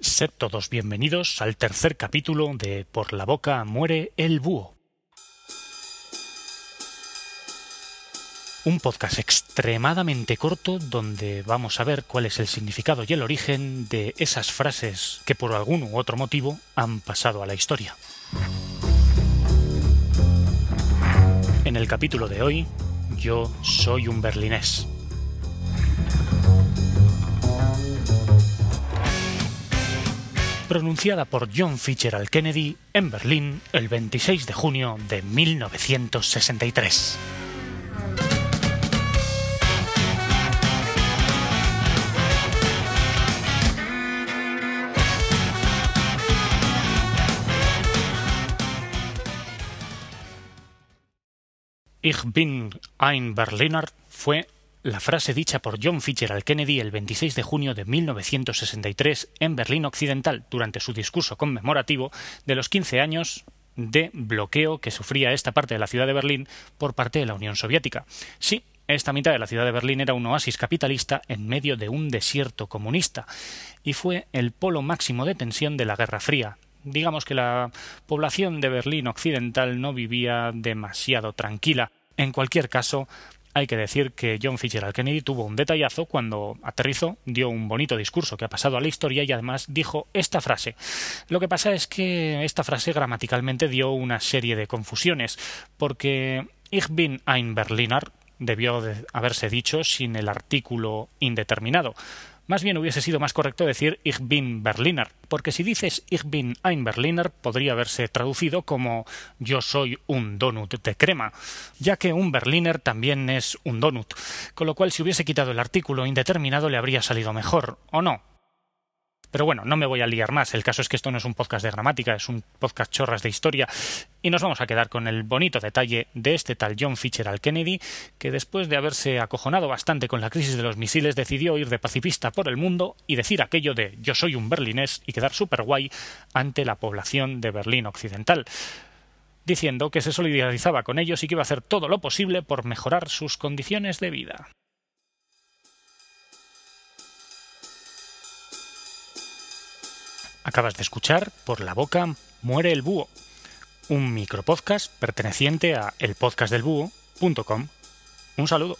Sed todos bienvenidos al tercer capítulo de Por la boca muere el búho. Un podcast extremadamente corto donde vamos a ver cuál es el significado y el origen de esas frases que por algún u otro motivo han pasado a la historia. En el capítulo de hoy, yo soy un berlinés. Pronunciada por John Fitzgerald Kennedy en Berlín el 26 de junio de 1963. Ich bin ein Berliner fue la frase dicha por John Fitzgerald Kennedy el 26 de junio de 1963 en Berlín Occidental durante su discurso conmemorativo de los 15 años de bloqueo que sufría esta parte de la ciudad de Berlín por parte de la Unión Soviética. Sí, esta mitad de la ciudad de Berlín era un oasis capitalista en medio de un desierto comunista y fue el polo máximo de tensión de la Guerra Fría. Digamos que la población de Berlín Occidental no vivía demasiado tranquila. En cualquier caso, hay que decir que John Fitzgerald Kennedy tuvo un detallazo cuando aterrizó, dio un bonito discurso que ha pasado a la historia y además dijo esta frase. Lo que pasa es que esta frase gramaticalmente dio una serie de confusiones, porque Ich bin ein Berliner debió de haberse dicho sin el artículo indeterminado. Más bien hubiese sido más correcto decir Ich bin Berliner, porque si dices Ich bin ein Berliner podría haberse traducido como Yo soy un donut de crema, ya que un Berliner también es un donut, con lo cual si hubiese quitado el artículo indeterminado le habría salido mejor, ¿o no? Pero bueno, no me voy a liar más. El caso es que esto no es un podcast de gramática, es un podcast chorras de historia. Y nos vamos a quedar con el bonito detalle de este tal John Fitzgerald Kennedy, que después de haberse acojonado bastante con la crisis de los misiles, decidió ir de pacifista por el mundo y decir aquello de yo soy un berlinés y quedar súper guay ante la población de Berlín Occidental diciendo que se solidarizaba con ellos y que iba a hacer todo lo posible por mejorar sus condiciones de vida. Acabas de escuchar Por la boca muere el búho, un micropodcast perteneciente a elpodcastdelbúho.com. Un saludo.